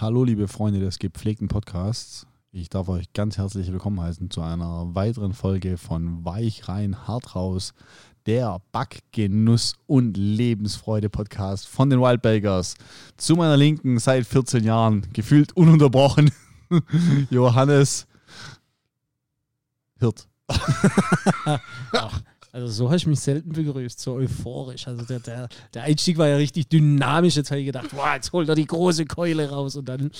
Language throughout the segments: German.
Hallo, liebe Freunde des gepflegten Podcasts. Ich darf euch ganz herzlich willkommen heißen zu einer weiteren Folge von Weich rein, hart raus, der Backgenuss und Lebensfreude Podcast von den Wild Bakers. Zu meiner Linken seit 14 Jahren, gefühlt ununterbrochen, Johannes Hirt. Ach, also so habe ich mich selten begrüßt, so euphorisch. Also der, der, der Einstieg war ja richtig dynamisch. Jetzt habe ich gedacht, wow, jetzt holt er die große Keule raus und dann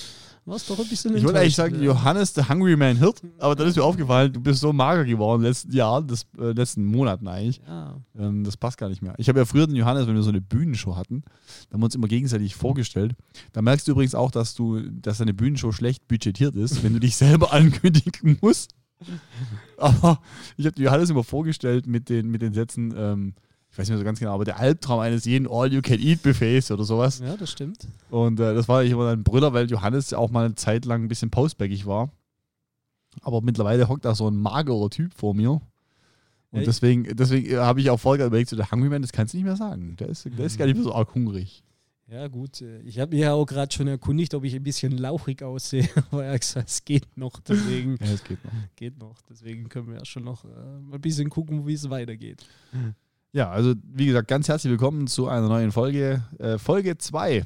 war es doch ein bisschen Ich wollte eigentlich sagen, ja. Johannes, der Hungry Man Hirt, aber dann ist mir aufgefallen, du bist so mager geworden letzten Jahren, das, äh, letzten Monaten eigentlich. Ja, Ähm, das passt gar nicht mehr. Ich habe ja früher den Johannes, wenn wir so eine Bühnenshow hatten, da haben wir uns immer gegenseitig vorgestellt. Da merkst du übrigens auch, dass du, dass deine Bühnenshow schlecht budgetiert ist, wenn du dich selber ankündigen musst. Aber ich habe Johannes immer vorgestellt mit den, mit den Sätzen, ähm, ich weiß nicht mehr so ganz genau, aber der Albtraum eines jeden All-You-Can-Eat-Buffets oder sowas. ja, das stimmt. Und äh, das war eigentlich immer ein Brüller, weil Johannes auch mal eine Zeit lang ein bisschen postbackig war. Aber mittlerweile hockt da so ein magerer Typ vor mir. Und Ja, ich- deswegen, deswegen habe ich auch vorher überlegt, so der Hungry Man, das kannst du nicht mehr sagen. Der ist, der ist gar nicht mehr so arg hungrig. Ja, gut. äh, Ich habe mich ja auch gerade schon erkundigt, ob ich ein bisschen lauchig aussehe. Aber er hat gesagt, es geht noch. Deswegen Ja, das geht noch. geht noch. Deswegen können wir ja schon noch äh, mal ein bisschen gucken, wie es weitergeht. Ja, also wie gesagt, ganz herzlich willkommen zu einer neuen Folge. Äh, Folge 2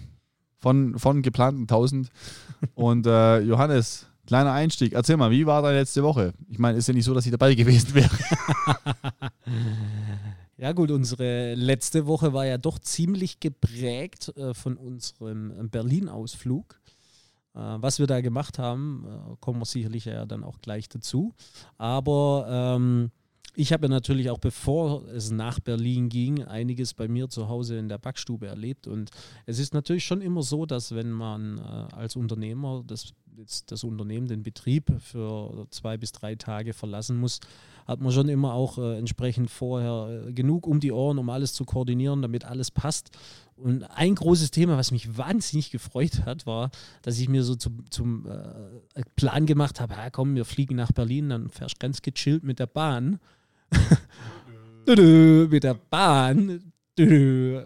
von, von geplanten 1000. Und äh, Johannes, kleiner Einstieg. Erzähl mal, wie war deine letzte Woche? Ich meine, ist ja nicht so, dass ich dabei gewesen wäre. Ja gut, unsere letzte Woche war ja doch ziemlich geprägt äh, von unserem Berlin-Ausflug. Äh, was wir da gemacht haben, äh, kommen wir sicherlich ja dann auch gleich dazu. Aber ähm, ich habe ja natürlich auch bevor es nach Berlin ging, einiges bei mir zu Hause in der Backstube erlebt. Und es ist natürlich schon immer so, dass wenn man äh, als Unternehmer das, das Unternehmen, den Betrieb für zwei bis drei Tage verlassen muss, hat man schon immer auch äh, entsprechend vorher äh, genug um die Ohren, um alles zu koordinieren, damit alles passt. Und ein großes Thema, was mich wahnsinnig gefreut hat, war, dass ich mir so zum, zum äh, Plan gemacht habe, komm, wir fliegen nach Berlin, dann fährst du ganz gechillt mit der Bahn. Mit der Bahn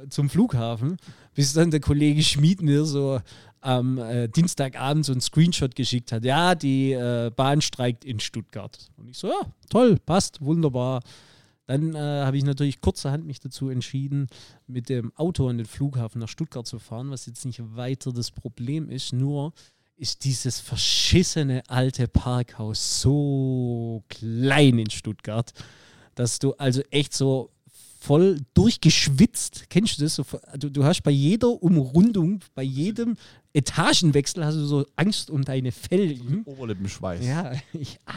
zum Flughafen, bis dann der Kollege Schmid mir so am äh, Dienstagabend so einen Screenshot geschickt hat. Ja, die äh, Bahn streikt in Stuttgart. Und ich so, ja, toll, passt, wunderbar. Dann äh, habe ich natürlich kurzerhand mich dazu entschieden, mit dem Auto an den Flughafen nach Stuttgart zu fahren, was jetzt nicht weiter das Problem ist. Nur ist dieses verschissene alte Parkhaus so klein in Stuttgart, dass du also echt so voll durchgeschwitzt, kennst du das? Du, du hast bei jeder Umrundung, bei jedem Etagenwechsel hast du so Angst um deine Felgen. Oberlippenschweiß. Ja, ich, ah.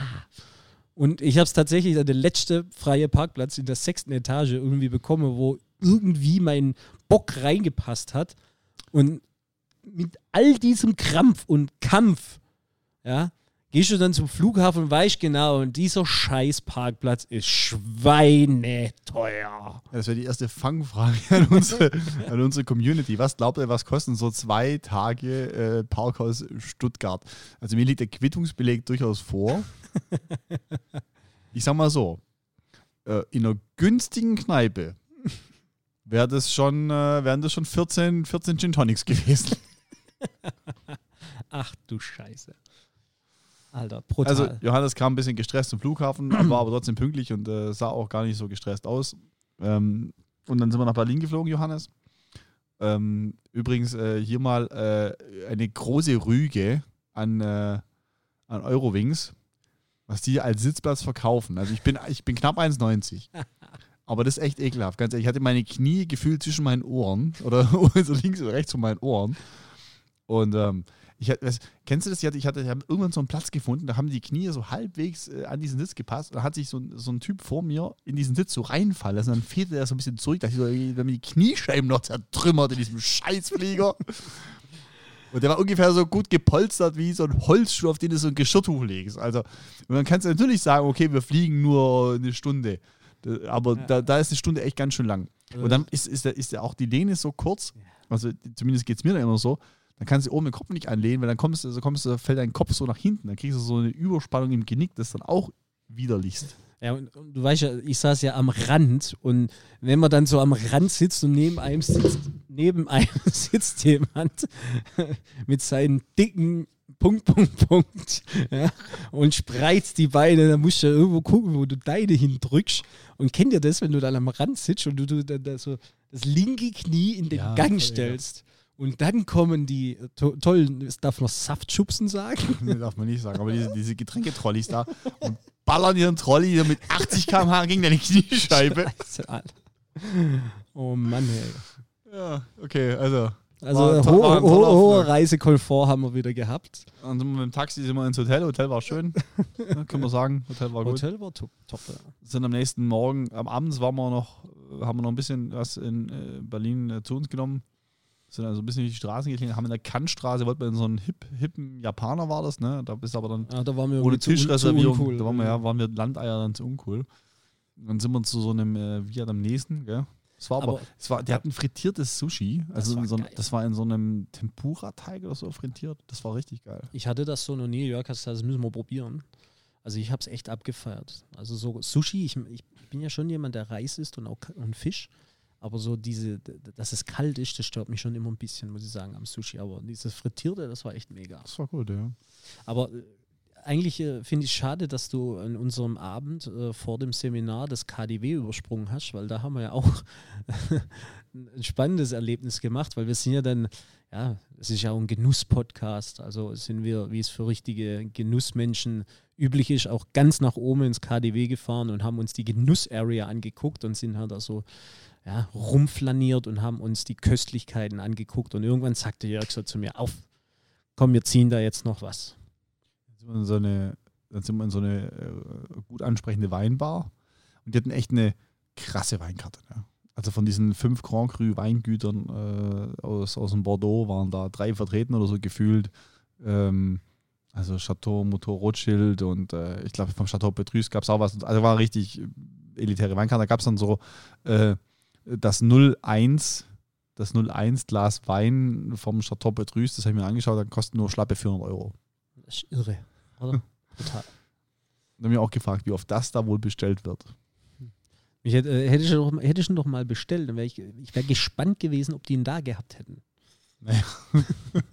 Und ich habe es tatsächlich an den letzten freien Parkplatz in der sechsten Etage irgendwie bekommen, wo irgendwie mein Bock reingepasst hat. Und mit all diesem Krampf und Kampf, ja, gehst du dann zum Flughafen und weißt genau, und dieser scheiß Parkplatz ist schweineteuer. Ja, das wäre die erste Fangfrage an unsere, an unsere Community. Was glaubt ihr, was kosten so zwei Tage äh, Parkhaus Stuttgart? Also mir liegt der Quittungsbeleg durchaus vor. Ich sag mal so, äh, in einer günstigen Kneipe wär das schon, äh, wären das schon 14, 14 Gin Tonics gewesen. Ach du Scheiße. Alter, brutal. Also Johannes kam ein bisschen gestresst zum Flughafen, war aber trotzdem pünktlich und äh, sah auch gar nicht so gestresst aus. Ähm, und dann sind wir nach Berlin geflogen, Johannes. Ähm, übrigens äh, hier mal äh, eine große Rüge an, äh, an Eurowings, was die als Sitzplatz verkaufen. Also ich bin, ich bin knapp 1,90. Aber das ist echt ekelhaft. Ganz ehrlich, ich hatte meine Knie gefühlt zwischen meinen Ohren oder so links oder rechts von meinen Ohren. Und ähm, ich was, kennst du das? Ich hatte, ich hatte ich irgendwann so einen Platz gefunden, da haben die Knie so halbwegs äh, an diesen Sitz gepasst. Und da hat sich so, ein- so ein Typ vor mir in diesen Sitz so reinfallen lassen. Dann fehlte er so ein bisschen zurück. Da ich so, wenn mir die Kniescheiben noch zertrümmert in diesem Scheißflieger. Und der war ungefähr so gut gepolstert wie so ein Holzschuh, auf den du so ein Geschirrtuch legst. Also, und dann kannst du natürlich sagen, okay, wir fliegen nur eine Stunde. Da- Aber Ja. da, da ist eine Stunde echt ganz schön lang. Und dann ist, ist, ist auch die Lehne so kurz, also zumindest geht es mir dann immer so, dann kannst du oben den Kopf nicht anlehnen, weil dann kommst du, also kommst du, fällt dein Kopf so nach hinten, dann kriegst du so eine Überspannung im Genick, das dann auch widerlichst. Ja, und, und du weißt ja, ich saß ja am Rand und wenn man dann so am Rand sitzt und neben einem sitzt, neben einem sitzt jemand mit seinen dicken Punkt, Punkt, Punkt ja, und spreizt die Beine, dann musst du ja irgendwo gucken, wo du deine hindrückst. Und kennt ihr das, wenn du dann am Rand sitzt und du, du dann da so das linke Knie in den Ja, Gang stellst? Und dann kommen die äh, to tollen, darf noch Saftschubsen sagen. Nee, darf man nicht sagen, aber diese, diese Getränketrolleys da und ballern ihren Trolley hier mit 80 km/h gegen deine Kniescheibe. Scheiße, Alter. Oh Mann, ey. Ja, okay, also. Also War ein ho war ho hoher. Reisekomfort haben wir wieder gehabt. Dann sind wir mit dem Taxi sind wir ins Hotel. Hotel war schön. Ja, können wir sagen. Hotel war gut. Hotel war top. top ja. Sind am nächsten Morgen, am Abend waren wir noch, haben wir noch ein bisschen was in äh, Berlin äh, zu uns genommen. Sind also ein bisschen durch die Straßen geklingelt, haben in der Kantstraße, wollten wir in so einen hip, hippen Japaner war das, ne? Da bist aber dann Ah, da waren wir ohne Tischreservierung. uncool. Da waren wir, ja, waren wir Landeier dann zu uncool. Und dann sind wir zu so einem äh, Vietnamesen, gell? Es war aber, Aber- es war, die hatten frittiertes Sushi. Also war in so, das war in so einem Tempura-Teig oder so frittiert. Das war richtig geil. Ich hatte das so noch nie. Jörg, hast gesagt, das müssen wir probieren. Also ich habe es echt abgefeiert. Also so Sushi, ich, ich bin ja schon jemand, der Reis isst und auch und Fisch. Aber so diese, dass es kalt ist, das stört mich schon immer ein bisschen, muss ich sagen, am Sushi. Aber dieses Frittierte, das war echt mega. Das war gut, ja. Aber äh, eigentlich äh, finde ich schade, dass du an unserem Abend äh, vor dem Seminar das KDW übersprungen hast, weil da haben wir ja auch ein spannendes Erlebnis gemacht, weil wir sind ja dann, ja, es ist ja auch ein Genuss-Podcast, also sind wir, wie es für richtige Genussmenschen üblich ist, auch ganz nach oben ins KDW gefahren und haben uns die Genuss-Area angeguckt und sind halt da so ja, rumflaniert und haben uns die Köstlichkeiten angeguckt und irgendwann sagte Jörg so zu mir, auf, komm, wir ziehen da jetzt noch was. Dann sind wir in so eine, dann sind wir in so eine äh, gut ansprechende Weinbar. Und die hatten echt eine krasse Weinkarte. Ne? Also von diesen fünf Grand Cru Weingütern äh, aus, aus dem Bordeaux waren da drei vertreten oder so gefühlt. Ähm, also Chateau Motor Rothschild und äh, ich glaube vom Chateau Petrus gab es auch was. Also war richtig elitäre Weinkarte. Da gab es dann so äh, das 01, das 01 Glas Wein vom Chateau Petrus, das habe ich mir angeschaut, da kostet nur schlappe 400 Euro. Das ist irre, oder? Total. Und habe mich auch gefragt, wie oft das da wohl bestellt wird. Ich hätte, äh, hätte, ich doch, hätte ich ihn doch mal bestellt, dann wär ich, ich wäre gespannt gewesen, ob die ihn da gehabt hätten. Naja.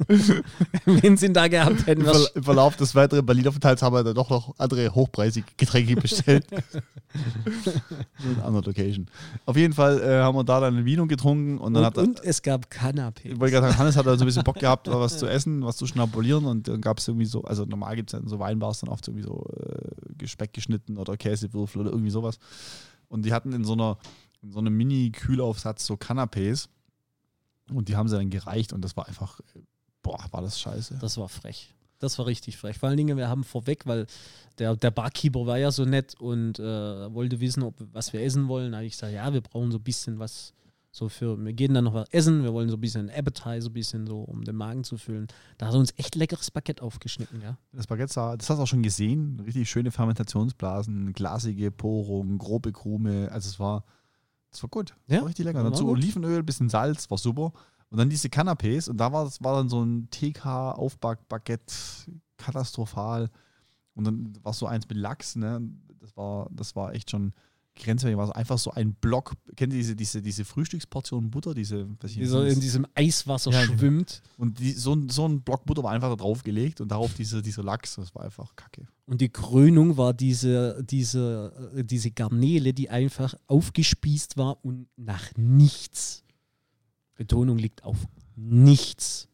Wenn sie ihn da gehabt hätten, Im, Im Verlauf des weiteren Berlin-Aufenthalts haben wir dann doch noch andere hochpreisige Getränke bestellt. In einer anderen Location. Auf jeden Fall äh, haben wir da dann ein Vino getrunken und dann und, hat er, und es gab Canapé. ich wollte gerade sagen, Hannes hat dann so ein bisschen Bock gehabt, was zu essen, was zu schnabulieren und dann gab es irgendwie so, also normal gibt es ja in so Weinbars dann oft irgendwie so äh, Speck geschnitten oder Käsewürfel oder irgendwie sowas. Und die hatten in so einer, in so einem Mini-Kühlaufsatz so Canapés und die haben sie dann gereicht und das war einfach, boah, war das scheiße. Das war frech. Das war richtig frech. Vor allen Dingen, wir haben vorweg, weil der, der Barkeeper war ja so nett und äh, wollte wissen, ob, was wir essen wollen. Da habe ich gesagt, ja, wir brauchen so ein bisschen was so für, wir gehen dann noch was essen, wir wollen so ein bisschen Appetizer, ein bisschen so, um den Magen zu füllen. Da hat er uns echt leckeres Baguette aufgeschnitten, ja. Das Baguette sah, das hast du auch schon gesehen, richtig schöne Fermentationsblasen, glasige Porung, grobe Krume, also es war, das war gut, Ja, war richtig lecker. Dazu gut. Olivenöl, bisschen Salz, war super. Und dann diese Canapés und da war, war dann so ein TK-Aufback-Baguette, katastrophal. Und dann war so eins mit Lachs, ne? Das war, das war echt schon grenzwertig. War so einfach so ein Block. Kennt ihr diese, diese, diese Frühstücksportion Butter, diese, nicht, Dieser das- in diesem Eiswasser Ja, genau. schwimmt. und die, so, ein, so ein Block Butter war einfach da drauf gelegt und darauf diese, dieser Lachs. Das war einfach kacke. Und die Krönung war diese, diese, äh, diese Garnele, die einfach aufgespießt war und nach nichts, Betonung liegt auf nichts,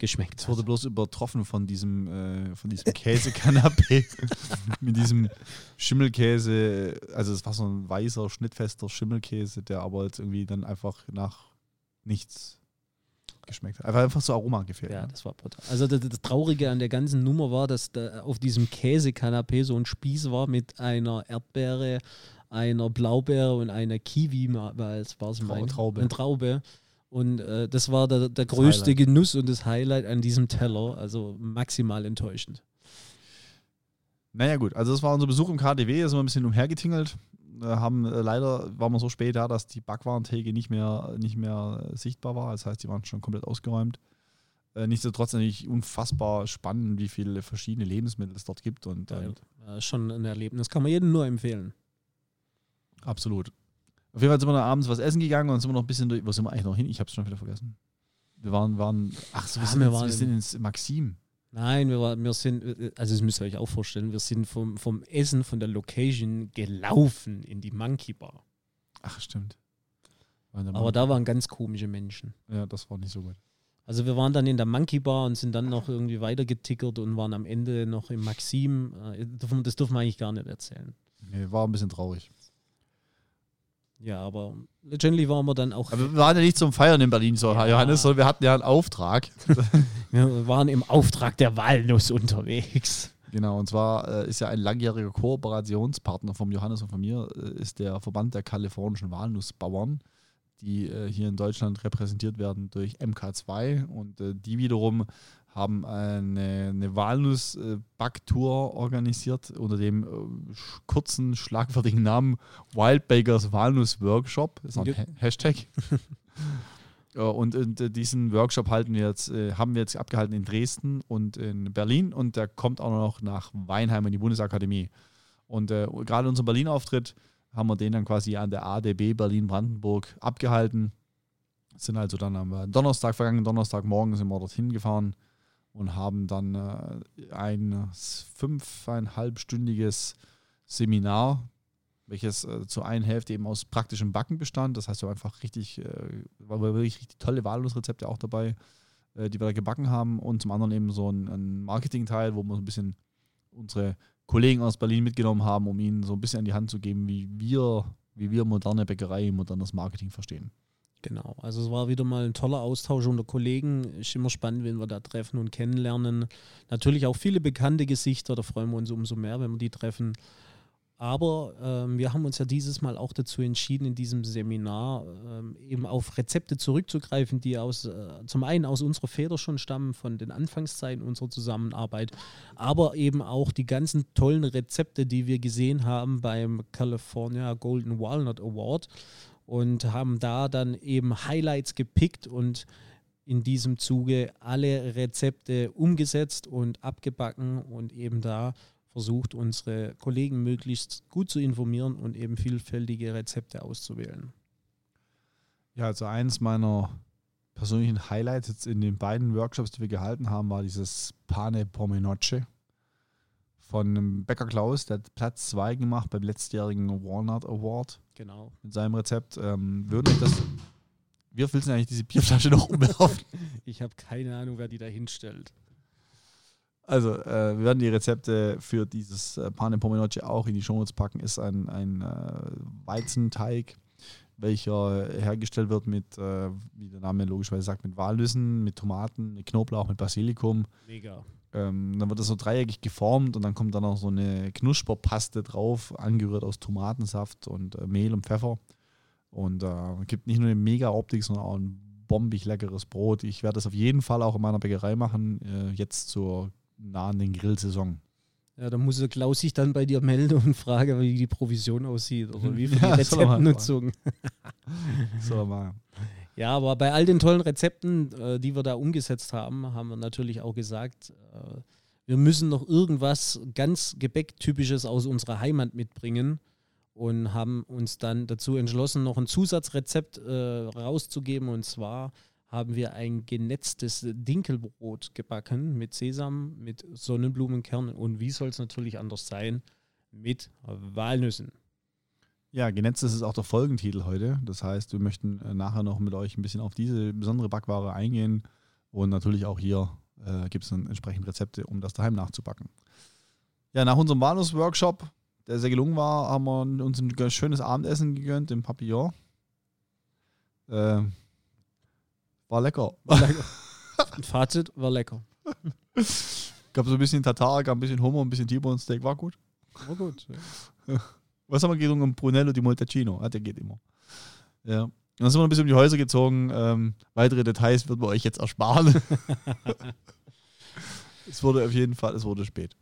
geschmeckt Es wurde bloß übertroffen von diesem, äh, von diesem Käsekanapé mit diesem Schimmelkäse. Also es war so ein weißer, schnittfester Schimmelkäse, der aber jetzt irgendwie dann einfach nach nichts geschmeckt hat. Einfach, einfach so Aroma gefehlt. Ja, ne? das war brutal. Also das, das Traurige an der ganzen Nummer war, dass da auf diesem Käsekanapé so ein Spieß war mit einer Erdbeere, einer Blaubeere und einer Kiwi, weil es war es Trau- mein, Traube. Eine Traube. Und äh, das war der, der größte Highlight. Genuss und das Highlight an diesem Teller. Also maximal enttäuschend. Naja, gut. Also, das war unser Besuch im KDW. Da sind wir ein bisschen umhergetingelt. Haben, äh, leider waren wir so spät da, dass die Backwarentheke nicht mehr, nicht mehr äh, sichtbar war. Das heißt, die waren schon komplett ausgeräumt. Äh, nichtsdestotrotz natürlich unfassbar spannend, wie viele verschiedene Lebensmittel es dort gibt. Und, ja, schon ein Erlebnis. Kann man jedem nur empfehlen. Absolut. Auf jeden Fall sind wir abends was essen gegangen und sind wir noch ein bisschen durch. Wo sind wir eigentlich noch hin? Ich habe es schon wieder vergessen. Wir waren, waren ach so, wir, Ah, sind, wir jetzt, waren wir sind ins Maxim. Nein, wir, war- wir sind, also das müsst ihr euch auch vorstellen, wir sind vom, vom Essen, von der Location gelaufen in die Monkey Bar. Ach, stimmt. Aber da waren ganz komische Menschen. Ja, das war nicht so gut. Also wir waren dann in der Monkey Bar und sind dann noch irgendwie weiter getickert und waren am Ende noch im Maxim. Äh, Das dürfen wir eigentlich gar nicht erzählen. Nee, war ein bisschen traurig. Ja, aber letztendlich waren wir dann auch, Aber wir waren ja nicht zum Feiern in Berlin, so, Ja. Johannes, sondern wir hatten ja einen Auftrag. wir waren im Auftrag der Walnuss unterwegs. Genau, und zwar äh, ist ja ein langjähriger Kooperationspartner vom Johannes und von mir, äh, ist der Verband der kalifornischen Walnussbauern, die äh, hier in Deutschland repräsentiert werden durch MK2 und äh, die wiederum haben eine, eine Walnuss-Backtour organisiert unter dem äh, kurzen, schlagfertigen Namen Wild Bakers Walnuss Workshop. Das ist ein Ja. Ha Hashtag. Und, und äh, diesen Workshop halten wir jetzt, äh, haben wir jetzt abgehalten in Dresden und in Berlin und der kommt auch noch nach Weinheim in die Bundesakademie. Und äh, gerade unser Berlin-Auftritt haben wir den dann quasi an der ADB Berlin-Brandenburg abgehalten. Sind also dann am Donnerstag, vergangenen Donnerstagmorgen sind wir dorthin gefahren und haben dann äh, ein fünfeinhalbstündiges Seminar, welches äh, zur einen Hälfte eben aus praktischem Backen bestand. Das heißt, wir haben einfach richtig, äh, war wirklich richtig tolle Walnussrezepte auch dabei, die wir da gebacken haben. Und zum anderen eben so ein Marketing-Teil, wo wir so ein bisschen unsere Kollegen aus Berlin mitgenommen haben, um ihnen so ein bisschen an die Hand zu geben, wie wir, wie wir moderne Bäckerei, modernes Marketing verstehen. Genau, also es war wieder mal ein toller Austausch unter Kollegen. Ist immer spannend, wenn wir da treffen und kennenlernen. Natürlich auch viele bekannte Gesichter, da freuen wir uns umso mehr, wenn wir die treffen. Aber ähm, wir haben uns ja dieses Mal auch dazu entschieden, in diesem Seminar ähm, eben auf Rezepte zurückzugreifen, die aus, äh, zum einen aus unserer Feder schon stammen, von den Anfangszeiten unserer Zusammenarbeit, aber eben auch die ganzen tollen Rezepte, die wir gesehen haben beim California Golden Walnut Award und haben da dann eben Highlights gepickt und in diesem Zuge alle Rezepte umgesetzt und abgebacken und eben da versucht, unsere Kollegen möglichst gut zu informieren und eben vielfältige Rezepte auszuwählen. Ja, also eins meiner persönlichen Highlights jetzt in den beiden Workshops, die wir gehalten haben, war dieses Pane Pomenoce von dem Bäcker Klaus, der hat Platz 2 gemacht beim letztjährigen Walnut Award Genau. mit seinem Rezept. Ähm, würden euch das. Wie willst du eigentlich diese Bierflasche noch umwerfen? Ich habe keine Ahnung, wer die da hinstellt. Also, äh, wir werden die Rezepte für dieses äh, Pane Pomenoce auch in die Shownotes packen. Ist ein, ein äh, Weizenteig, welcher hergestellt wird mit, äh, wie der Name logischerweise sagt, mit Walnüssen, mit Tomaten, mit Knoblauch, mit Basilikum. Mega. Ähm, dann wird das so dreieckig geformt und dann kommt dann noch so eine Knusperpaste drauf, angerührt aus Tomatensaft und äh, Mehl und Pfeffer. Und äh, gibt nicht nur eine mega Optik, sondern auch ein bombig leckeres Brot. Ich werde das auf jeden Fall auch in meiner Bäckerei machen, äh, jetzt zur nahenden Grillsaison. Ja, da muss der Klaus sich dann bei dir melden und fragen, wie die Provision aussieht oder wie viel Ja, die Rezeptnutzung. So, mal. Ja, aber bei all den tollen Rezepten, äh, die wir da umgesetzt haben, haben wir natürlich auch gesagt, äh, wir müssen noch irgendwas ganz Gebäcktypisches aus unserer Heimat mitbringen und haben uns dann dazu entschlossen, noch ein Zusatzrezept äh, rauszugeben. Und zwar haben wir ein genetztes Dinkelbrot gebacken mit Sesam, mit Sonnenblumenkernen und wie soll es natürlich anders sein, mit Walnüssen. Ja, genetzt ist auch der Folgentitel heute. Das heißt, wir möchten äh, nachher noch mit euch ein bisschen auf diese besondere Backware eingehen und natürlich auch hier äh, gibt es dann entsprechend Rezepte, um das daheim nachzubacken. Ja, nach unserem Walnuss-Workshop, der sehr gelungen war, haben wir uns ein schönes Abendessen gegönnt im Papillon. Äh, war lecker. Fazit war lecker. gab so ein bisschen Tatar, gab ein bisschen Hummer, ein bisschen T-Bone Steak, war gut. War gut. Ja. Was haben wir getrunken? Brunello di Moltacino. Ah, der geht immer. Ja. Und dann sind wir noch ein bisschen um die Häuser gezogen. Ähm, weitere Details wird wir euch jetzt ersparen. es wurde auf jeden Fall, es wurde spät.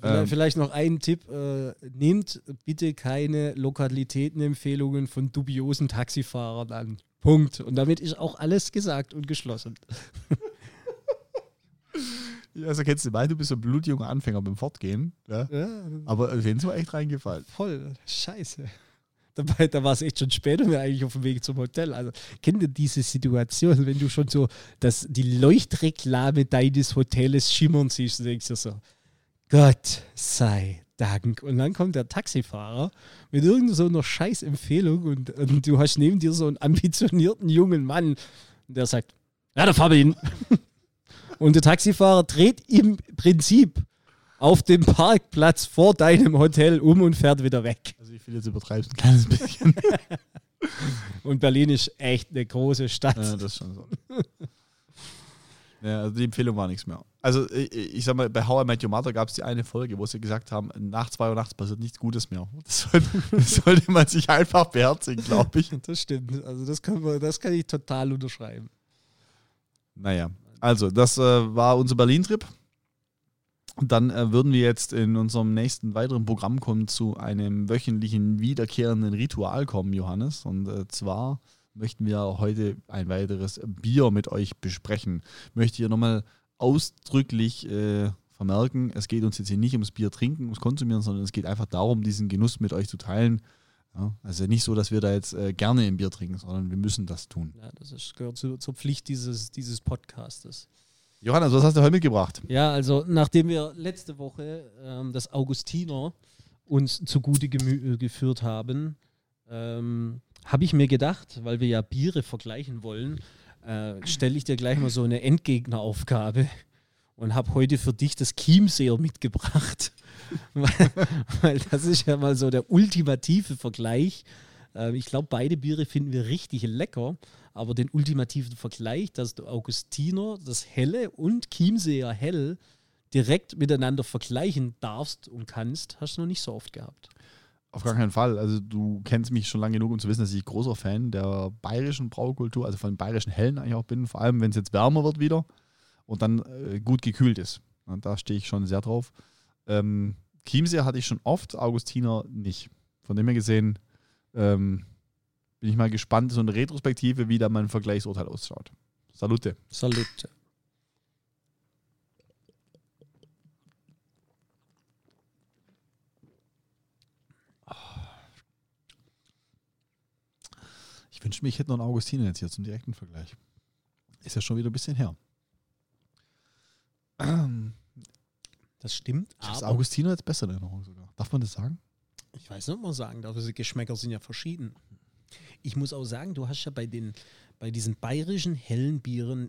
Vielleicht, Ähm. vielleicht noch ein Tipp: äh, Nehmt bitte keine Lokalitätenempfehlungen von dubiosen Taxifahrern an. Punkt. Und damit ist auch alles gesagt und geschlossen. Also kennst du mal, du bist so ein blutjunger Anfänger beim Fortgehen. Ja? Ja, Aber denen ist mir echt reingefallen. voll. Scheiße. Dabei, da war es echt schon später mir eigentlich auf dem Weg zum Hotel. Also kennt ihr diese Situation, wenn du schon so das, die Leuchtreklame deines Hotels schimmern siehst und denkst dir so, Gott sei Dank. Und dann kommt der Taxifahrer mit irgendeiner so einer Scheißempfehlung und, und du hast neben dir so einen ambitionierten jungen Mann, der sagt, ja, da fahr wir hin. Und der Taxifahrer dreht im Prinzip auf dem Parkplatz vor deinem Hotel um und fährt wieder weg. Also ich will jetzt übertreiben, ein kleines bisschen. Und Berlin ist echt eine große Stadt. ja, das ist schon so. Ja, also die Empfehlung war nichts mehr. Also ich, ich sag mal, bei How I Met Your Mother gab es die eine Folge, wo sie gesagt haben, nach zwei Uhr nachts passiert nichts Gutes mehr. Das sollte, das sollte man sich einfach beherzigen, glaube ich. Das stimmt. Also das kann, man, das kann ich total unterschreiben. Naja, also das äh, war unser Berlin-Trip. Dann äh, würden wir jetzt in unserem nächsten weiteren Programm kommen zu einem wöchentlichen wiederkehrenden Ritual kommen, Johannes. Und äh, zwar möchten wir heute ein weiteres Bier mit euch besprechen. Möchte hier nochmal ausdrücklich äh, vermerken, es geht uns jetzt hier nicht ums Bier trinken, ums Konsumieren, sondern es geht einfach darum, diesen Genuss mit euch zu teilen. Ja, also nicht so, dass wir da jetzt äh, gerne ein Bier trinken, sondern wir müssen das tun. Ja, das ist, gehört zu, zur Pflicht dieses, dieses Podcastes. Johannes, was hast du heute mitgebracht? Ja, also nachdem wir letzte Woche ähm, das Augustiner uns zugute gemü- äh, geführt haben, ähm, habe ich mir gedacht, weil wir ja Biere vergleichen wollen, äh, stelle ich dir gleich mal so eine Endgegneraufgabe und habe heute für dich das Chiemseer mitgebracht. weil, weil das ist ja mal so der ultimative Vergleich. Äh, ich glaube, beide Biere finden wir richtig lecker, aber den ultimativen Vergleich, dass du Augustiner, das Helle und Chiemseer Hell direkt miteinander vergleichen darfst und kannst, hast du noch nicht so oft gehabt. Auf gar keinen Fall. Also du kennst mich schon lange genug, um zu wissen, dass ich großer Fan der bayerischen Braukultur, also von den bayerischen Hellen eigentlich auch bin, vor allem wenn es jetzt wärmer wird wieder und dann äh, gut gekühlt ist. Und da stehe ich schon sehr drauf. Ähm, Chiemseer hatte ich schon oft, Augustiner nicht. Von dem her gesehen ähm, bin ich mal gespannt, so eine Retrospektive, wie da mein Vergleichsurteil ausschaut. Salute. Salute. Ich wünschte mir, ich hätte noch einen Augustiner jetzt hier zum direkten Vergleich. Ist ja schon wieder ein bisschen her. Das stimmt, Ich aber Augustiner jetzt besser in Erinnerung sogar. Darf man das sagen? ich weiß nicht, ob man sagen darf, diese Geschmäcker sind ja verschieden. Ich muss auch sagen, du hast ja bei, den, bei diesen bayerischen hellen Bieren,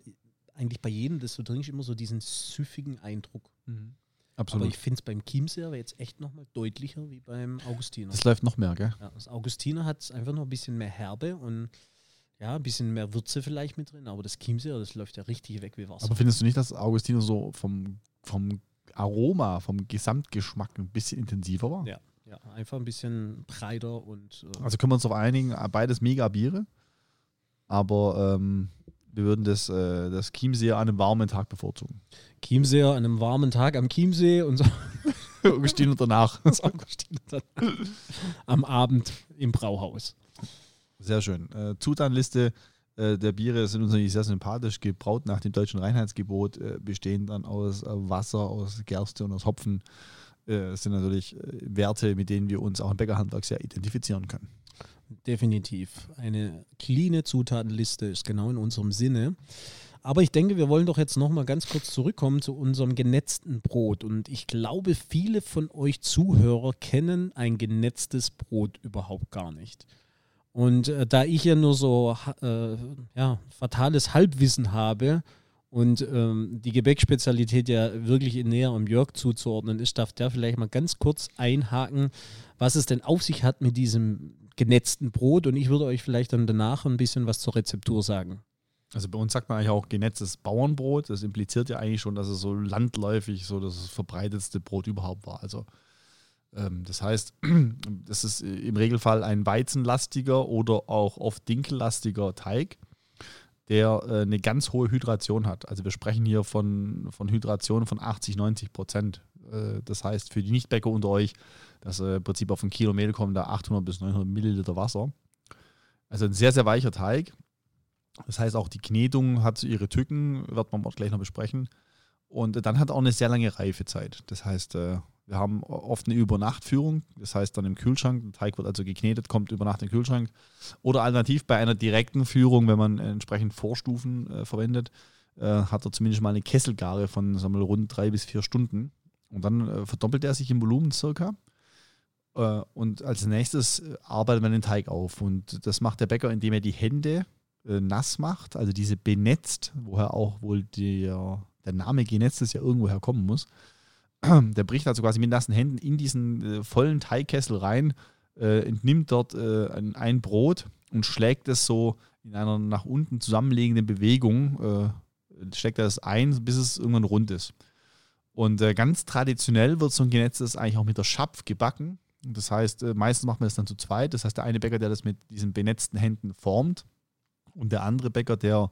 eigentlich bei jedem, das du trinkst, immer so diesen süffigen Eindruck. Aber ich finde es beim Chiemseer jetzt echt nochmal deutlicher wie beim Augustiner. das läuft noch mehr, gell? Ja, das Augustiner hat einfach noch ein bisschen mehr Herbe und ja, ein bisschen mehr Würze vielleicht mit drin, aber das Chiemseer, das läuft ja richtig weg wie Wasser. Aber findest du nicht, dass Augustiner so vom, vom Aroma, vom Gesamtgeschmack ein bisschen intensiver war? Ja. ja, einfach ein bisschen breiter und äh, Also können wir uns darauf einigen, beides mega Biere. Aber ähm, wir würden das, äh, das Chiemseer an einem warmen Tag bevorzugen. Chiemseer an einem warmen Tag am Chiemsee und so Augustiner danach. am Abend im Brauhaus. Sehr schön. Äh, Zutatenliste äh, der Biere sind uns natürlich sehr sympathisch. Gebraut nach dem deutschen Reinheitsgebot, äh, bestehen dann aus äh, Wasser, aus Gerste und aus Hopfen. Äh, Das sind natürlich äh, Werte, mit denen wir uns auch im Bäckerhandwerk sehr identifizieren können. Definitiv. Eine cleane Zutatenliste ist genau in unserem Sinne. Aber ich denke, wir wollen doch jetzt noch mal ganz kurz zurückkommen zu unserem genetzten Brot. Und ich glaube, viele von euch Zuhörer kennen ein genetztes Brot überhaupt gar nicht. Und äh, da ich ja nur so äh, ja, fatales Halbwissen habe und ähm, die Gebäckspezialität ja wirklich in näher am Jörg zuzuordnen ist, darf der vielleicht mal ganz kurz einhaken, was es denn auf sich hat mit diesem genetzten Brot. Und ich würde euch vielleicht dann danach ein bisschen was zur Rezeptur sagen. Also bei uns sagt man eigentlich auch genetztes Bauernbrot. Das impliziert ja eigentlich schon, dass es so landläufig so das verbreitetste Brot überhaupt war. Also ähm, das heißt, das ist im Regelfall ein weizenlastiger oder auch oft dinkellastiger Teig, der äh, eine ganz hohe Hydration hat. Also wir sprechen hier von, von Hydration von 80, 90 Prozent. Äh, das heißt, für die Nichtbäcker unter euch, dass im Prinzip auf ein Kilo Mehl kommen da 800 bis 900 Milliliter Wasser. Also ein sehr, sehr weicher Teig. Das heißt, auch die Knetung hat ihre Tücken, wird man gleich noch besprechen. Und dann hat er auch eine sehr lange Reifezeit. Das heißt, äh, wir haben oft eine Übernachtführung, das heißt dann im Kühlschrank. Der Teig wird also geknetet, kommt über Nacht in den Kühlschrank. Oder alternativ bei einer direkten Führung, wenn man entsprechend Vorstufen äh, verwendet, hat er zumindest mal eine Kesselgare von sagen wir, rund drei bis vier Stunden. Und dann äh, verdoppelt er sich im Volumen circa. Äh, und als nächstes äh, arbeitet man den Teig auf. Und das macht der Bäcker, indem er die Hände nass macht, also diese benetzt, woher auch wohl der, der Name genetztes ja irgendwoher kommen muss. Der bricht also quasi mit nassen Händen in diesen äh, vollen Teigkessel rein, äh, entnimmt dort äh, ein, ein, Brot und schlägt es so in einer nach unten zusammenlegenden Bewegung, steckt er es ein, bis es irgendwann rund ist. Und äh, ganz traditionell wird so ein genetztes eigentlich auch mit der Schapf gebacken. Das heißt, äh, meistens macht man das dann zu zweit. Das heißt, der eine Bäcker, der das mit diesen benetzten Händen formt und der andere Bäcker, der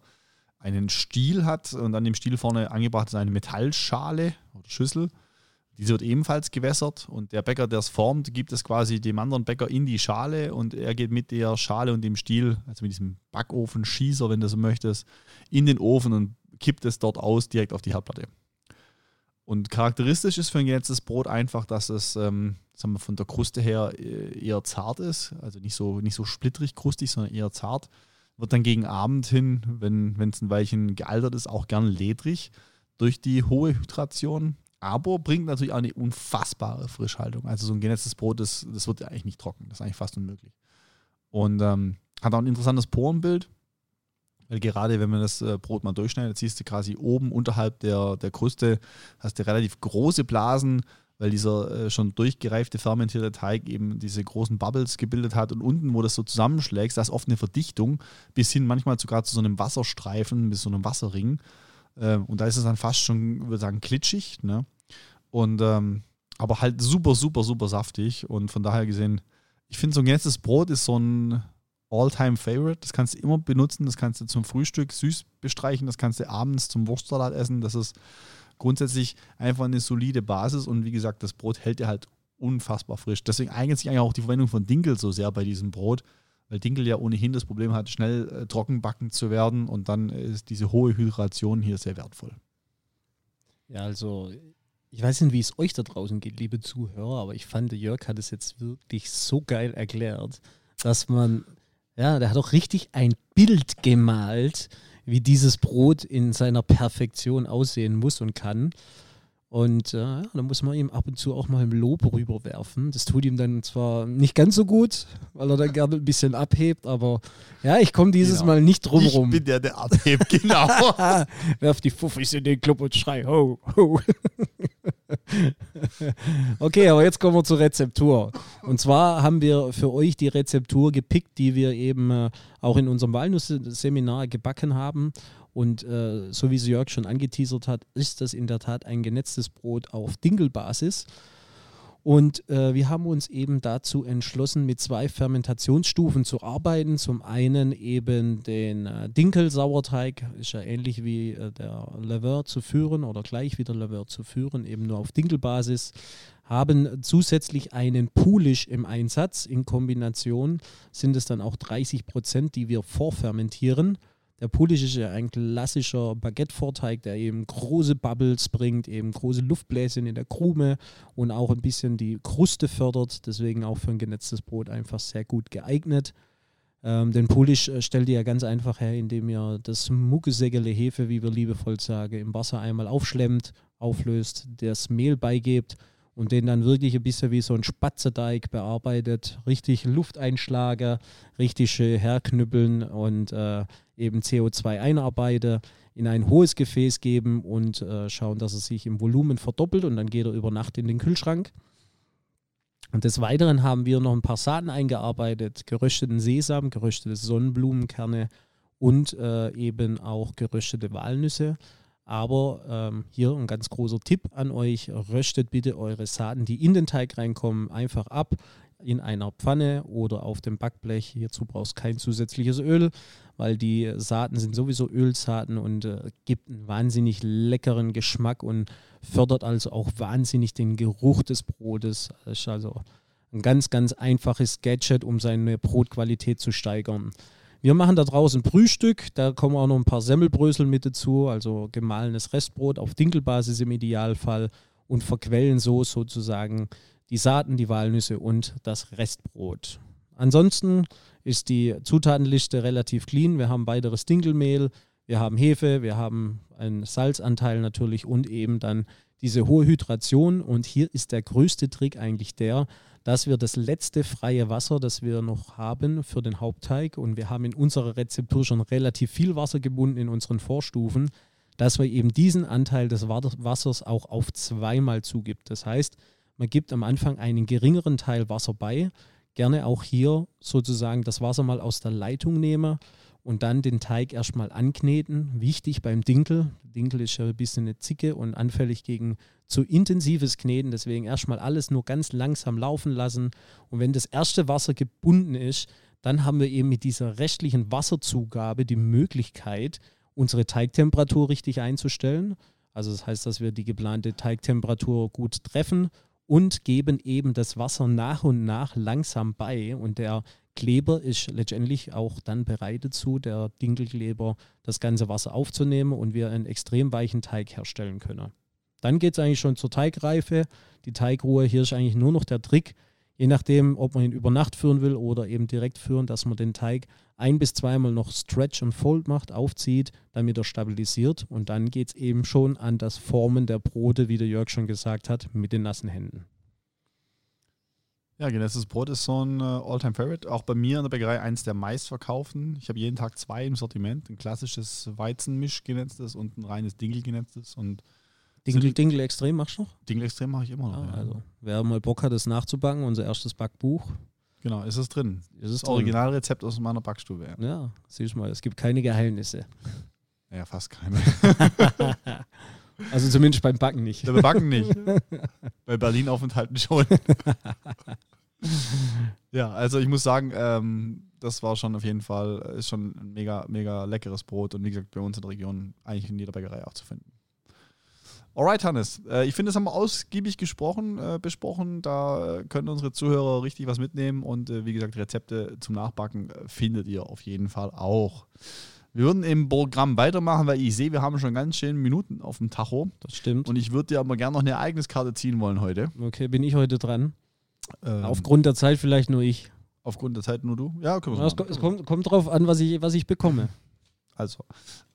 einen Stiel hat und an dem Stiel vorne angebracht ist eine Metallschale oder Schüssel diese wird ebenfalls gewässert und der Bäcker, der es formt, gibt es quasi dem anderen Bäcker in die Schale und er geht mit der Schale und dem Stiel, also mit diesem Backofenschießer, wenn du so möchtest, in den Ofen und kippt es dort aus direkt auf die Herdplatte. Und charakteristisch ist für ein genetztes Brot einfach, dass es ähm, sagen wir, von der Kruste her äh, eher zart ist, also nicht so, nicht so splittrig krustig, sondern eher zart. Wird dann gegen Abend hin, wenn es ein Weilchen gealtert ist, auch gern ledrig durch die hohe Hydration aber bringt natürlich auch eine unfassbare Frischhaltung. Also so ein genetztes Brot, das, das wird ja eigentlich nicht trocken. Das ist eigentlich fast unmöglich. Und ähm, hat auch ein interessantes Porenbild. Weil gerade wenn man das äh, Brot mal durchschneidet, siehst du quasi oben unterhalb der, der Kruste, hast du relativ große Blasen, weil dieser äh, schon durchgereifte fermentierte Teig eben diese großen Bubbles gebildet hat. Und unten, wo das so zusammenschlägst, da ist oft eine Verdichtung, bis hin manchmal sogar zu so einem Wasserstreifen, bis so einem Wasserring. Ähm, und da ist es dann fast schon, würde ich sagen, klitschig. Ne? Und ähm, aber halt super, super, super saftig. Und von daher gesehen, ich finde, so ein ganzes Brot ist so ein All-Time-Favorite. Das kannst du immer benutzen. Das kannst du zum Frühstück süß bestreichen. Das kannst du abends zum Wurstsalat essen. Das ist grundsätzlich einfach eine solide Basis. Und wie gesagt, das Brot hält dir halt unfassbar frisch. Deswegen eignet sich eigentlich auch die Verwendung von Dinkel so sehr bei diesem Brot, weil Dinkel ja ohnehin das Problem hat, schnell äh, trockenbacken zu werden und dann ist diese hohe Hydration hier sehr wertvoll. Ja, also ich weiß nicht, wie es euch da draußen geht, liebe Zuhörer, aber ich fand, Jörg hat es jetzt wirklich so geil erklärt, dass man, ja, der hat auch richtig ein Bild gemalt, wie dieses Brot in seiner Perfektion aussehen muss und kann. Und äh, da muss man ihm ab und zu auch mal ein Lob rüberwerfen. Das tut ihm dann zwar nicht ganz so gut, weil er dann gerne ein bisschen abhebt, aber ja, ich komme dieses genau. Mal nicht drum rum. Ich bin der, der abhebt, genau. Werf die Fuffis in den Club und schrei, ho, ho. okay, aber jetzt kommen wir zur Rezeptur. Und zwar haben wir für euch die Rezeptur gepickt, die wir eben äh, auch in unserem Walnuss-Seminar gebacken haben. Und äh, so wie es Jörg schon angeteasert hat, ist das in der Tat ein genetztes Brot auf Dinkelbasis. Und äh, wir haben uns eben dazu entschlossen, mit zwei Fermentationsstufen zu arbeiten. Zum einen eben den äh, Dinkel-Sauerteig, ist ja ähnlich wie äh, der Lever zu führen oder gleich wie der Lever zu führen, eben nur auf Dinkelbasis. Haben zusätzlich einen Poolish im Einsatz. In Kombination sind es dann auch 30 Prozent, die wir vorfermentieren. Der Pulisch ist ja ein klassischer Baguette-Vorteig, der eben große Bubbles bringt, eben große Luftbläschen in der Krume und auch ein bisschen die Kruste fördert. Deswegen auch für ein genetztes Brot einfach sehr gut geeignet. Ähm, den Pulisch äh, stellt ihr ja ganz einfach her, indem ihr das muckesägele Hefe, wie wir liebevoll sagen, im Wasser einmal aufschlemmt, auflöst, das Mehl beigebt und den dann wirklich ein bisschen wie so ein Spatzeteig bearbeitet, richtig Lufteinschlager, richtig herknüppeln und äh, eben CO2 einarbeite, in ein hohes Gefäß geben und äh, schauen, dass er sich im Volumen verdoppelt und dann geht er über Nacht in den Kühlschrank. Und des Weiteren haben wir noch ein paar Saaten eingearbeitet, gerösteten Sesam, geröstete Sonnenblumenkerne und äh, eben auch geröstete Walnüsse. Aber ähm, hier ein ganz großer Tipp an euch, röstet bitte eure Saaten, die in den Teig reinkommen, einfach ab in einer Pfanne oder auf dem Backblech. Hierzu brauchst du kein zusätzliches Öl, weil die Saaten sind sowieso Ölsaaten und äh, gibt einen wahnsinnig leckeren Geschmack und fördert also auch wahnsinnig den Geruch des Brotes. Das ist also ein ganz, ganz einfaches Gadget, um seine Brotqualität zu steigern. Wir machen da draußen Frühstück, da kommen auch noch ein paar Semmelbrösel mit dazu, also gemahlenes Restbrot auf Dinkelbasis im Idealfall und verquellen so sozusagen die Saaten, die Walnüsse und das Restbrot. Ansonsten ist die Zutatenliste relativ clean. Wir haben weiteres Dinkelmehl, wir haben Hefe, wir haben einen Salzanteil natürlich und eben dann diese hohe Hydration. Und hier ist der größte Trick eigentlich der, dass wir das letzte freie Wasser, das wir noch haben für den Hauptteig, und wir haben in unserer Rezeptur schon relativ viel Wasser gebunden in unseren Vorstufen, dass wir eben diesen Anteil des Wassers auch auf zweimal zugibt. Das heißt, man gibt am Anfang einen geringeren Teil Wasser bei, gerne auch hier sozusagen das Wasser mal aus der Leitung nehmen und dann den Teig erstmal ankneten. Wichtig beim Dinkel. Dinkel ist ja ein bisschen eine Zicke und anfällig gegen zu intensives Kneten. Deswegen erstmal alles nur ganz langsam laufen lassen. Und wenn das erste Wasser gebunden ist, dann haben wir eben mit dieser restlichen Wasserzugabe die Möglichkeit, unsere Teigtemperatur richtig einzustellen. Also das heißt, dass wir die geplante Teigtemperatur gut treffen und geben eben das Wasser nach und nach langsam bei. Und der Kleber ist letztendlich auch dann bereit dazu, der Dinkelkleber, das ganze Wasser aufzunehmen und wir einen extrem weichen Teig herstellen können. Dann geht es eigentlich schon zur Teigreife. Die Teigruhe, hier ist eigentlich nur noch der Trick, je nachdem, ob man ihn über Nacht führen will oder eben direkt führen, dass man den Teig ein bis zweimal noch Stretch und Fold macht, aufzieht, damit er stabilisiert. Und dann geht es eben schon an das Formen der Brote, wie der Jörg schon gesagt hat, mit den nassen Händen. Ja, genetztes Brot ist so ein äh, Alltime favorite Auch bei mir in der Bäckerei eins der meistverkauften. Ich habe jeden Tag zwei im Sortiment. Ein klassisches Weizenmisch genetztes und ein reines Dinkel genetztes. Und Dinkel, Dinkel Extrem machst du noch? Dinkel Extrem mache ich immer noch. Ah, ja. Also, wer mal Bock hat, das nachzubacken, unser erstes Backbuch, Genau, ist es drin. Ist es das Originalrezept aus meiner Backstube. Ja, ja siehst du mal, es gibt keine Geheimnisse. Ja, fast keine. also zumindest beim Backen nicht. Beim Backen nicht. Bei Berlin-Aufenthalten schon. ja, also ich muss sagen, ähm, das war schon auf jeden Fall, ist schon ein mega, mega leckeres Brot und wie gesagt, bei uns in der Region eigentlich in jeder Bäckerei auch zu finden. Alright, Hannes. Äh, ich finde, das haben wir ausgiebig gesprochen, äh, besprochen. Da können unsere Zuhörer richtig was mitnehmen. Und äh, wie gesagt, Rezepte zum Nachbacken äh, findet ihr auf jeden Fall auch. Wir würden im Programm weitermachen, weil ich sehe, wir haben schon ganz schön Minuten auf dem Tacho. Das stimmt. Und ich würde dir aber gerne noch eine Ereigniskarte ziehen wollen heute. Okay, bin ich heute dran? Ähm, Aufgrund der Zeit vielleicht nur ich. Aufgrund der Zeit nur du? Ja, können wir es, es kommt, kommt drauf an, was ich, was ich bekomme. Also,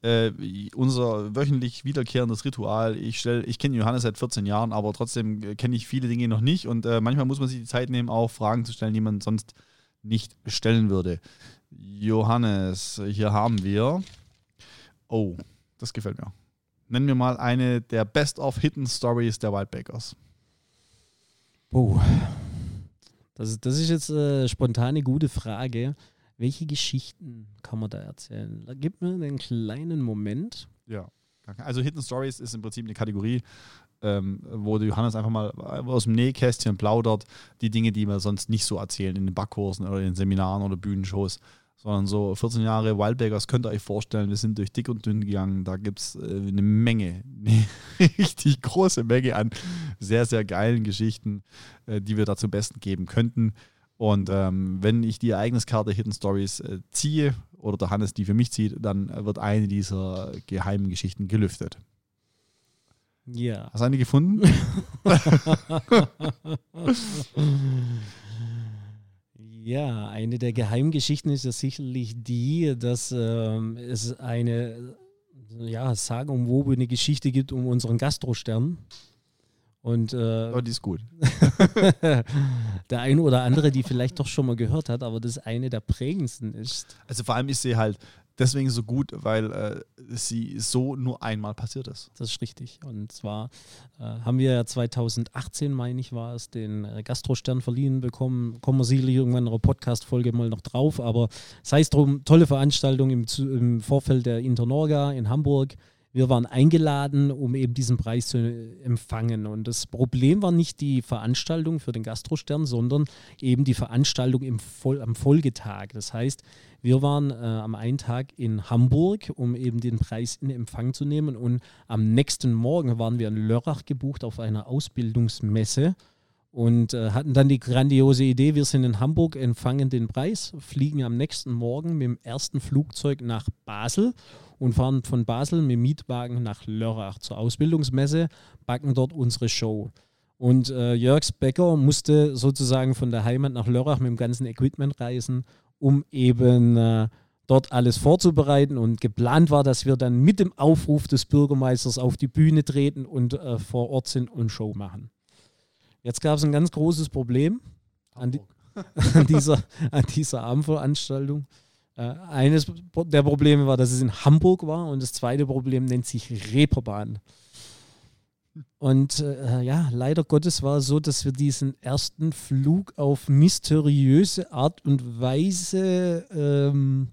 äh, unser wöchentlich wiederkehrendes Ritual. Ich, ich kenne Johannes seit 14 Jahren, aber trotzdem äh, kenne ich viele Dinge noch nicht. Und äh, manchmal muss man sich die Zeit nehmen, auch Fragen zu stellen, die man sonst nicht stellen würde. Johannes, hier haben wir. Oh, das gefällt mir. Nennen wir mal eine der Best of Hidden Stories der Wildbakers. Oh, das, das ist jetzt eine äh, spontane gute Frage. Welche Geschichten kann man da erzählen? Gib mir einen kleinen Moment. Ja, also Hidden Stories ist im Prinzip eine Kategorie, ähm, wo Johannes einfach mal aus dem Nähkästchen plaudert, die Dinge, die wir sonst nicht so erzählen in den Backkursen oder in den Seminaren oder Bühnenshows, sondern so 14 Jahre Wildbakers könnt ihr euch vorstellen, wir sind durch dick und dünn gegangen, da gibt es äh, eine Menge, eine richtig große Menge an sehr, sehr geilen Geschichten, äh, die wir da zum Besten geben könnten. Und ähm, wenn ich die Ereigniskarte Hidden Stories äh, ziehe oder der Hannes die für mich zieht, dann wird eine dieser geheimen Geschichten gelüftet. Ja. Hast du eine gefunden? ja, eine der Geheimgeschichten ist ja sicherlich die, dass ähm, es eine ja, sagenumwobene Geschichte gibt um unseren Gastrostern. Und äh, oh, die ist gut. der eine oder andere, die vielleicht doch schon mal gehört hat, aber das eine der prägendsten ist. Also vor allem ist sie halt deswegen so gut, weil äh, sie so nur einmal passiert ist. Das ist richtig. Und zwar äh, haben wir ja 2018, meine ich, war es, den äh, Gastrostern verliehen bekommen. Kommen wir sicherlich irgendwann in einer Podcast-Folge mal noch drauf, aber sei es drum, tolle Veranstaltung im, im Vorfeld der Internorga in Hamburg wir waren eingeladen, um eben diesen Preis zu empfangen. Und das Problem war nicht die Veranstaltung für den Gastrostern, sondern eben die Veranstaltung im Voll, am Folgetag. Das heißt, wir waren äh, am einen Tag in Hamburg, um eben den Preis in Empfang zu nehmen. Und am nächsten Morgen waren wir in Lörrach gebucht auf einer Ausbildungsmesse und äh, hatten dann die grandiose Idee, wir sind in Hamburg, empfangen den Preis, fliegen am nächsten Morgen mit dem ersten Flugzeug nach Basel und fahren von Basel mit Mietwagen nach Lörrach zur Ausbildungsmesse, backen dort unsere Show. Und äh, Jörgs Becker musste sozusagen von der Heimat nach Lörrach mit dem ganzen Equipment reisen, um eben äh, dort alles vorzubereiten. Und geplant war, dass wir dann mit dem Aufruf des Bürgermeisters auf die Bühne treten und äh, vor Ort sind und Show machen. Jetzt gab es ein ganz großes Problem an, die, an, dieser, an dieser Abendveranstaltung. Äh, eines der Probleme war, dass es in Hamburg war und das zweite Problem nennt sich Reeperbahn. Und äh, ja, leider Gottes war es so, dass wir diesen ersten Flug auf mysteriöse Art und Weise ähm,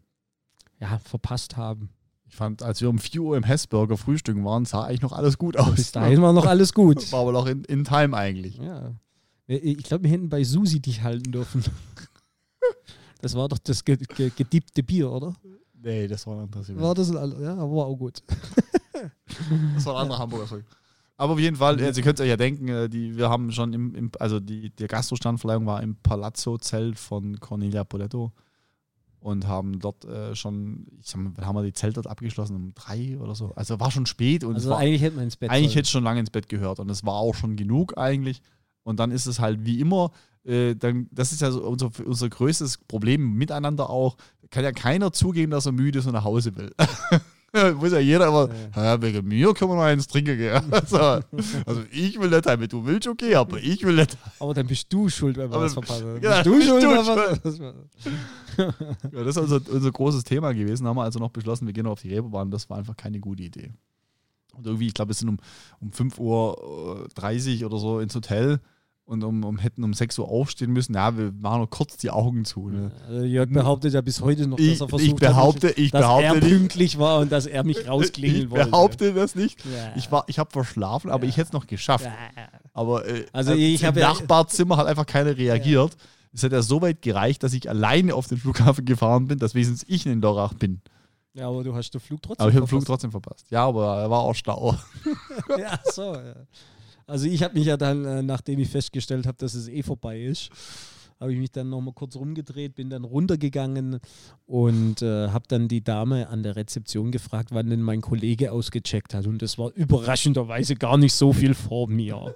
ja, verpasst haben. Ich fand, als wir um 4 Uhr im Hessburger frühstücken waren, sah eigentlich noch alles gut aus. Bis dahin war noch alles gut. War aber noch in, in Time eigentlich. Ja. Ich glaube, wir hätten bei Susi dich halten dürfen. Das war doch das ge ge gediebte Bier, oder? Nee, das war ein anderes Event. War das, ja, aber war auch gut. Das war ein anderer Hamburger Zeug. Aber auf jeden Fall, also ihr könnt euch ja denken, äh, die, wir haben schon im, im also die, die Gastrostandverleihung war im Palazzo-Zelt von Cornelia Poletto und haben dort äh, schon, ich sag mal, haben wir die Zelt dort abgeschlossen um drei oder so. Also war schon spät und also war, eigentlich hätte man ins Bett. Eigentlich hätte schon lange ins Bett gehört und es war auch schon genug eigentlich. Und dann ist es halt wie immer, äh, dann, das ist ja so unser, unser größtes Problem miteinander auch. Kann ja keiner zugeben, dass er müde ist und nach Hause will. Muss ja jeder immer, ja. wegen mir können wir noch eins trinken gehen. Also, also ich will nicht heim, du willst okay, aber ich will nicht. Aber dann bist du schuld, wenn wir was verpassen. Ja, bist du bist schuld, du schuld. ja, das ist unser, unser großes Thema gewesen. Haben wir also noch beschlossen, wir gehen auf die Reeperbahn. Das war einfach keine gute Idee. Und irgendwie, ich glaube, wir sind um, um 5.30 Uhr oder so ins Hotel und um, um, hätten um 6 Uhr aufstehen müssen. Ja, wir machen noch kurz die Augen zu. Ne? Also Jörg behauptet ja bis heute noch, ich, dass er versucht ich behaupte, hat, ich dass behaupte er nicht. pünktlich war und dass er mich rausklingeln wollte. Ich behaupte das nicht. Ja. Ich, ich habe verschlafen, aber ja. ich hätte es noch geschafft. Ja. Aber äh, also ich im Nachbarzimmer hat einfach keiner reagiert. Es hat ja so weit gereicht, dass ich alleine auf den Flughafen gefahren bin, dass wenigstens ich in Lörrach bin. Ja, aber du hast den Flug trotzdem aber ich verpasst. Aber ich habe den Flug trotzdem verpasst. Ja, aber er war auch Stau. ja, so, ja. Also ich habe mich ja dann, äh, nachdem ich festgestellt habe, dass es eh vorbei ist, habe ich mich dann nochmal kurz rumgedreht, bin dann runtergegangen und äh, habe dann die Dame an der Rezeption gefragt, wann denn mein Kollege ausgecheckt hat. Und das war überraschenderweise gar nicht so viel vor mir.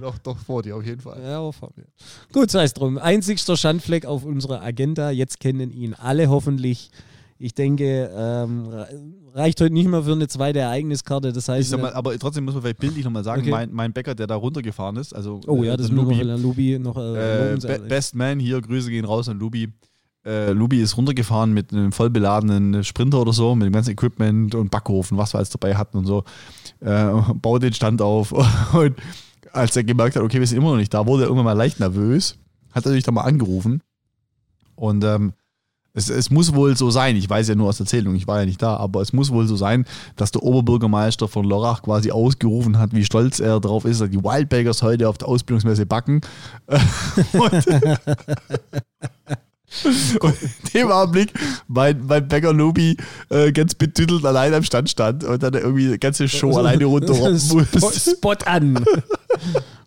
doch, doch vor dir auf jeden Fall. Ja, vor mir. Gut, sei es drum. Einzigster Schandfleck auf unserer Agenda. Jetzt kennen ihn alle hoffentlich. Ich denke, ähm, reicht heute nicht mehr für eine zweite Ereigniskarte. Das heißt, mal, aber trotzdem muss man vielleicht bildlich nochmal sagen, okay. mein, mein Bäcker, der da runtergefahren ist, also oh ja, äh, das Lubi, noch, Lubi noch äh, äh, Best Man hier, Grüße gehen raus an Lubi. Äh, Lubi ist runtergefahren mit einem vollbeladenen Sprinter oder so, mit dem ganzen Equipment und Backofen, was wir alles dabei hatten und so. Äh, baut den Stand auf und als er gemerkt hat, okay, wir sind immer noch nicht da, wurde er irgendwann mal leicht nervös, hat er sich da mal angerufen und ähm, es, es, muss wohl so sein, ich weiß ja nur aus Erzählung, ich war ja nicht da, aber es muss wohl so sein, dass der Oberbürgermeister von Lorach quasi ausgerufen hat, wie stolz er darauf ist, dass die Wildbaggers heute auf der Ausbildungsmesse backen. Und, und in dem Augenblick mein, mein Bäcker Nubi äh, ganz betüttelt allein am Stand stand und dann irgendwie die ganze Show also, alleine runter Spot, Spot an.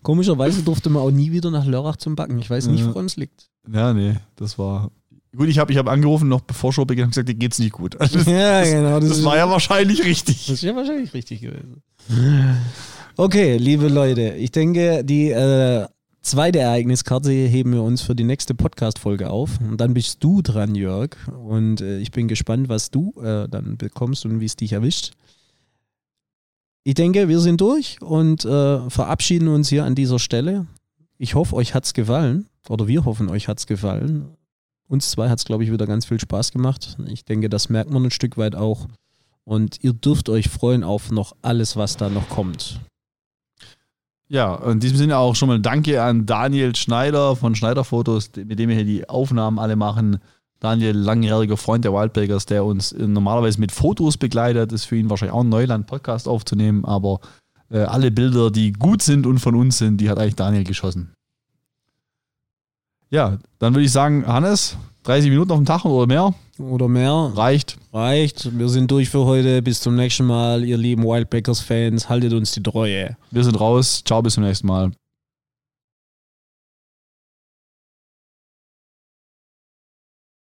Komischerweise durfte man auch nie wieder nach Lörrach zum Backen. Ich weiß nicht, woran es liegt. Ja, nee, das war Gut, ich habe ich hab angerufen, noch bevor Show begann, und gesagt, dir geht's nicht gut. Das, ja, genau. Das, das war ja wahrscheinlich richtig. Das ist ja wahrscheinlich richtig gewesen. Okay, liebe Leute, ich denke, die äh, zweite Ereigniskarte heben wir uns für die nächste Podcast-Folge auf. Und dann bist du dran, Jörg. Und äh, ich bin gespannt, was du äh, dann bekommst und wie es dich erwischt. Ich denke, wir sind durch und äh, verabschieden uns hier an dieser Stelle. Ich hoffe, euch hat es gefallen. Oder wir hoffen, euch hat es gefallen. Uns zwei hat es, glaube ich, wieder ganz viel Spaß gemacht. Ich denke, das merkt man ein Stück weit auch. Und ihr dürft euch freuen auf noch alles, was da noch kommt. Ja, in diesem Sinne auch schon mal Danke an Daniel Schneider von Schneider Fotos, mit dem wir hier die Aufnahmen alle machen. Daniel, langjähriger Freund der Wildbakers, der uns normalerweise mit Fotos begleitet, ist für ihn wahrscheinlich auch ein Neuland, Podcast aufzunehmen, aber äh, alle Bilder, die gut sind und von uns sind, die hat eigentlich Daniel geschossen. Ja, dann würde ich sagen, Hannes, 30 Minuten auf dem Tag oder mehr? Oder mehr. Reicht. Reicht. Wir sind durch für heute. Bis zum nächsten Mal, ihr lieben Wildbackers-Fans. Haltet uns die Treue. Wir sind raus. Ciao, bis zum nächsten Mal.